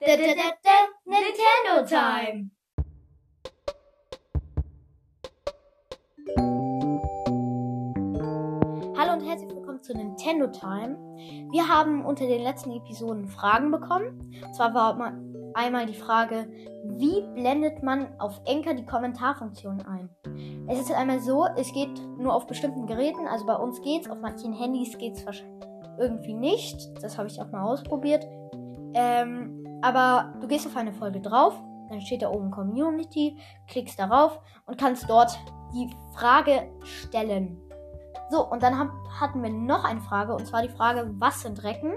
Da, da, da, da, Nintendo Time. Hallo und herzlich willkommen zu Nintendo Time. Wir haben unter den letzten Episoden Fragen bekommen. Und zwar war mal einmal die Frage, wie blendet man auf Enker die Kommentarfunktion ein? Es ist einmal so, es geht nur auf bestimmten Geräten, also bei uns geht's, auf manchen Handys geht's wahrscheinlich irgendwie nicht. Das habe ich auch mal ausprobiert. Ähm, aber du gehst auf eine Folge drauf, dann steht da oben Community, klickst darauf und kannst dort die Frage stellen. So, und dann hab, hatten wir noch eine Frage, und zwar die Frage, was sind Recken?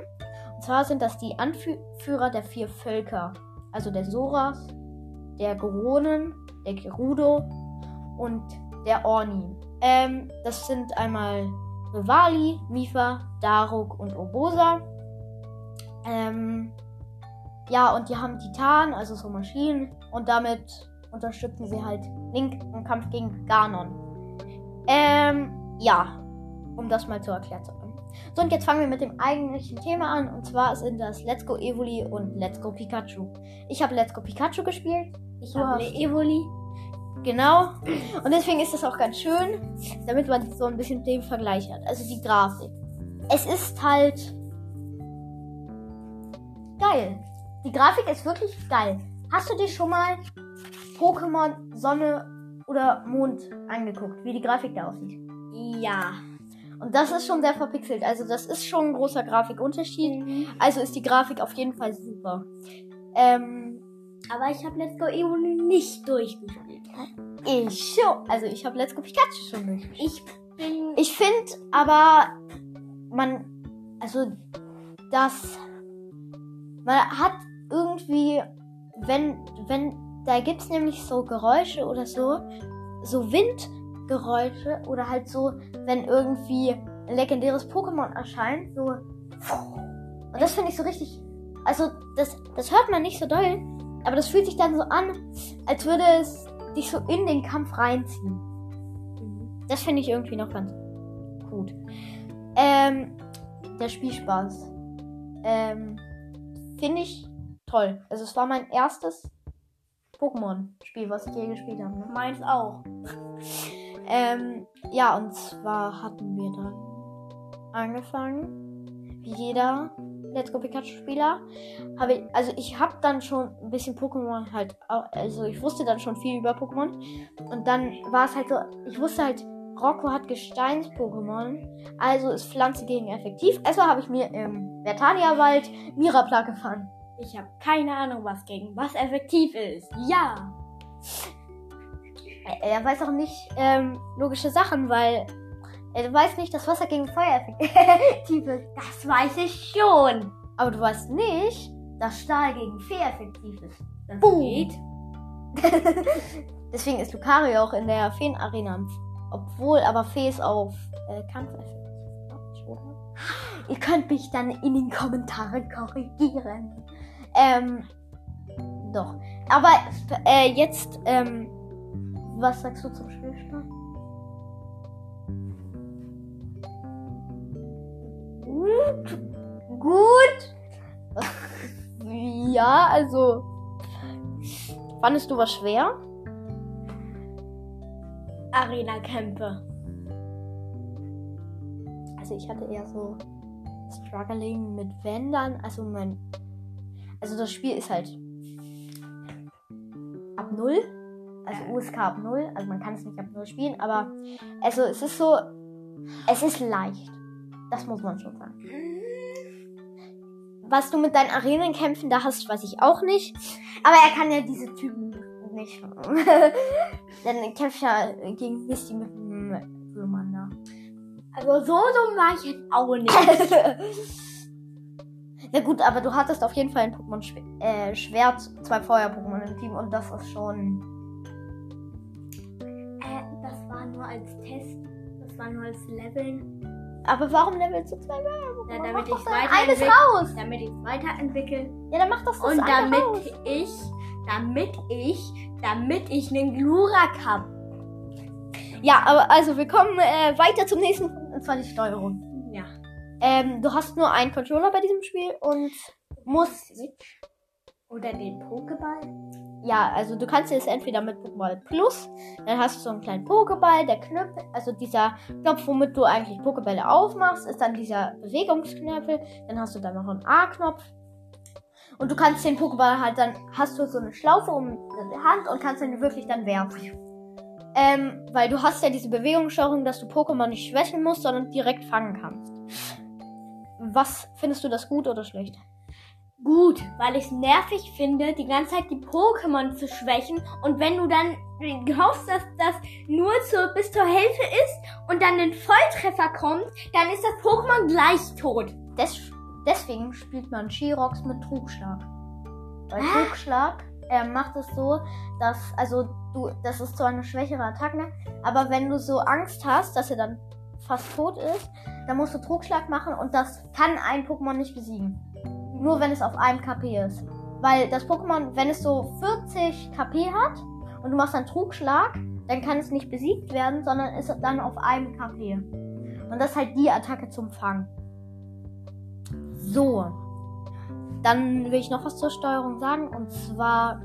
Und zwar sind das die Anführer der vier Völker. Also der Soras, der Geronen, der Gerudo und der Orni. Ähm, das sind einmal Rivali, Mifa, Daruk und Obosa. Ähm, ja, und die haben Titan, also so Maschinen. Und damit unterstützen sie halt Link im Kampf gegen Ganon. Ähm, ja, um das mal zu erklären zu haben. So, und jetzt fangen wir mit dem eigentlichen Thema an. Und zwar sind das Let's Go Evoli und Let's Go Pikachu. Ich habe Let's Go Pikachu gespielt. Ich habe Evoli. Genau. Und deswegen ist das auch ganz schön, damit man so ein bisschen den Vergleich hat. Also die Grafik. Es ist halt geil. Die Grafik ist wirklich geil. Hast du dir schon mal Pokémon Sonne oder Mond angeguckt, wie die Grafik da aussieht? Ja. Und das ist schon sehr verpixelt. Also das ist schon ein großer Grafikunterschied. Mhm. Also ist die Grafik auf jeden Fall super. Ähm, aber ich habe Let's Go Evoli nicht durchgespielt. Ich schon. Also ich habe Let's Go Pikachu schon durchgespielt. Ich bin. Ich finde aber, man, also das, man hat irgendwie, wenn, wenn, da gibt's nämlich so Geräusche oder so, so Windgeräusche oder halt so, wenn irgendwie ein legendäres Pokémon erscheint, so. Und das finde ich so richtig, also das, das hört man nicht so doll, aber das fühlt sich dann so an, als würde es dich so in den Kampf reinziehen. Das finde ich irgendwie noch ganz gut. Ähm, der Spielspaß. Ähm, finde ich toll. Also es war mein erstes Pokémon-Spiel, was ich je gespielt habe. Ne? Meins auch. ähm, ja, und zwar hatten wir dann angefangen, wie jeder Let's Go Pikachu-Spieler. Ich, also ich habe dann schon ein bisschen Pokémon halt, also ich wusste dann schon viel über Pokémon. Und dann war es halt so, ich wusste halt, Rocco hat Gesteins-Pokémon, also ist Pflanze gegen effektiv. Also habe ich mir im Vertania-Wald Mirapla gefahren. Ich habe keine Ahnung, was gegen was effektiv ist. Ja. Er, weiß auch nicht ähm, logische Sachen, weil er weiß nicht, dass Wasser gegen Feuer effektiv ist. Das weiß ich schon. Aber du weißt nicht, dass Stahl gegen Fee effektiv ist. Das Boom. geht. Deswegen ist Lucario auch in der Feen-Arena. Obwohl, aber Fee ist auf äh, Kampf effektiv. Ihr könnt mich dann in den Kommentaren korrigieren. Ähm, doch. Aber äh, jetzt, ähm, was sagst du zum Spielstand? Gut. Gut. ja, also. Fandest du was schwer? Arena-Kämpfe. Also ich hatte eher so Struggling mit Wendern. Also mein also das Spiel ist halt ab 0. Also USK ab 0. Also man kann es nicht ab 0 spielen, aber also es ist so. Es ist leicht. Das muss man schon sagen. Was du mit deinen Arenenkämpfen da hast, weiß ich auch nicht. Aber er kann ja diese Typen nicht. Dann kämpft ja gegen Misty mit dem Glumanda. Also so dumm war ich jetzt auch nicht. Na gut, aber du hattest auf jeden Fall ein Pokémon Schw äh, Schwert, zwei Feuer-Pokémon im Team und das ist schon. Äh, das war nur als Test. Das war nur als Leveln. Aber warum levelst du zwei Feuer-Pokémon? Ja, damit ich weiterentwickle. raus! Damit ich weiterentwickle. Ja, dann mach das das Und damit raus. ich, damit ich, damit ich einen Glurak hab. Ja, aber also wir kommen äh, weiter zum nächsten Punkt, und zwar die Steuerung. Ähm, du hast nur einen Controller bei diesem Spiel und musst Oder den Pokéball? Ja, also du kannst es entweder mit Pokéball Plus, dann hast du so einen kleinen Pokéball, der Knöpfe, also dieser Knopf, womit du eigentlich Pokébälle aufmachst, ist dann dieser Bewegungsknöpfel, dann hast du dann noch einen A-Knopf. Und du kannst den Pokéball halt dann, hast du so eine Schlaufe um die Hand und kannst den wirklich dann werfen. Ähm, weil du hast ja diese Bewegungssteuerung, dass du Pokémon nicht schwächen musst, sondern direkt fangen kannst. Was findest du das gut oder schlecht? Gut, weil ich es nervig finde, die ganze Zeit die Pokémon zu schwächen. Und wenn du dann hoffst, dass das nur zu, bis zur Hälfte ist und dann ein Volltreffer kommt, dann ist das Pokémon gleich tot. Des deswegen spielt man Chirox mit Trugschlag. Weil Ah. Trugschlag äh, macht es so, dass, also du, das ist zwar eine schwächere Attacke, aber wenn du so Angst hast, dass er dann fast tot ist, dann musst du Trugschlag machen und das kann ein Pokémon nicht besiegen. Nur wenn es auf einem KP ist. Weil das Pokémon, wenn es so 40 KP hat und du machst dann Trugschlag, dann kann es nicht besiegt werden, sondern ist dann auf einem KP. Und das ist halt die Attacke zum Fang. So. Dann will ich noch was zur Steuerung sagen. Und zwar,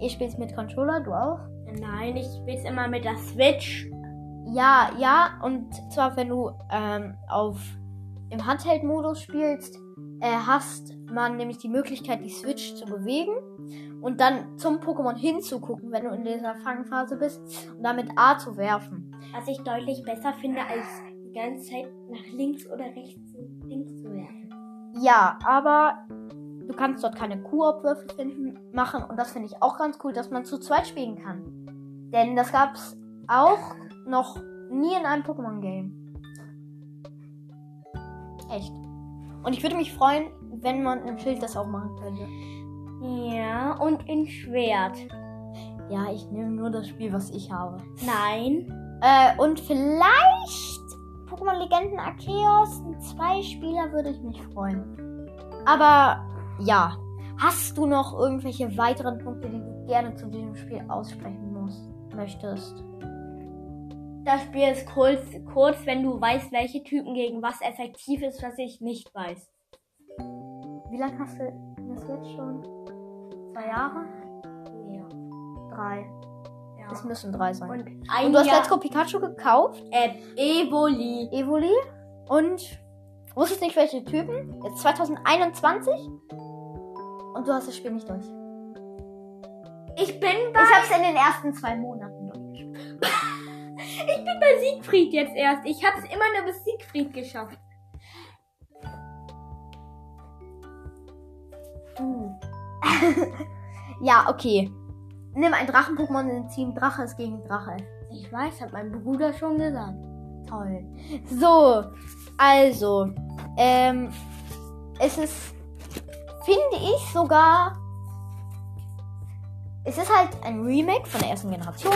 ich spiele es mit Controller, du auch? Nein, ich spiel's immer mit der Switch. Ja, ja. Und zwar, wenn du ähm, auf im Handheld-Modus spielst, äh, hast man nämlich die Möglichkeit, die Switch zu bewegen und dann zum Pokémon hinzugucken, wenn du in dieser Fangphase bist und damit A zu werfen. Was ich deutlich besser finde, als die ganze Zeit nach links oder rechts links zu werfen. Ja, aber du kannst dort keine Koop-Würfe finden, machen und das finde ich auch ganz cool, dass man zu zweit spielen kann. Denn das gab's auch noch nie in einem Pokémon-Game. Echt. Und ich würde mich freuen, wenn man im Schild das auch machen könnte. Ja, und in Schwert. Ja, ich nehme nur das Spiel, was ich habe. Nein. Äh, und vielleicht Pokémon Legenden Arceus. Zwei Spieler würde ich mich freuen. Aber ja. Hast du noch irgendwelche weiteren Punkte, die du gerne zu diesem Spiel aussprechen musst, möchtest? Das Spiel ist kurz, kurz, wenn du weißt, welche Typen gegen was effektiv ist, was ich nicht weiß. Wie lange hast du das jetzt schon? Zwei Jahre? Ja. Drei. ja. Es müssen drei sein. Und Und ein du hast Jahr Let's Go Pikachu gekauft, äh, Evoli. Evoli. Und wusstest nicht, welche Typen? Jetzt 2021. Und du hast das Spiel nicht durch. Ich bin bei, Ich hab's in den ersten zwei Monaten durchgespielt. Ich bin bei Siegfried jetzt erst. Ich hab's immer nur bis Siegfried geschafft. Uh. ja, okay. Nimm ein Drachen-Pokémon in Team Drache ist gegen Drache. Ich weiß, hat mein Bruder schon gesagt. Toll. So, also, ähm, es ist, finde ich sogar, es ist halt ein Remake von der ersten Generation.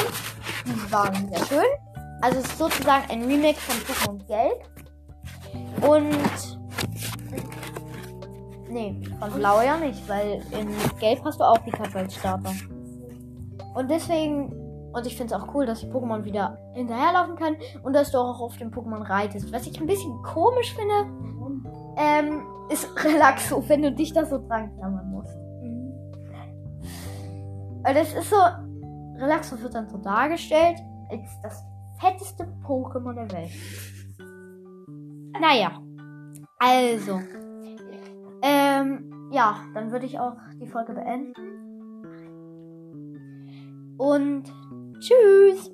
Die waren sehr schön. Also es ist sozusagen ein Remake von Pokémon Gelb. Und, nee, von Blau ja nicht, weil in Gelb hast du auch Pikachu als Starter. Und deswegen und ich finde es auch cool, dass die Pokémon wieder hinterherlaufen können und dass du auch auf dem Pokémon reitest. Was ich ein bisschen komisch finde, ähm, ist Relaxo, wenn du dich da so dran klammern musst. Weil das ist so, Relaxo wird dann so dargestellt als das fetteste Pokémon der Welt. Naja, also, ähm, ja, dann würde ich auch die Folge beenden. Und Tschüss.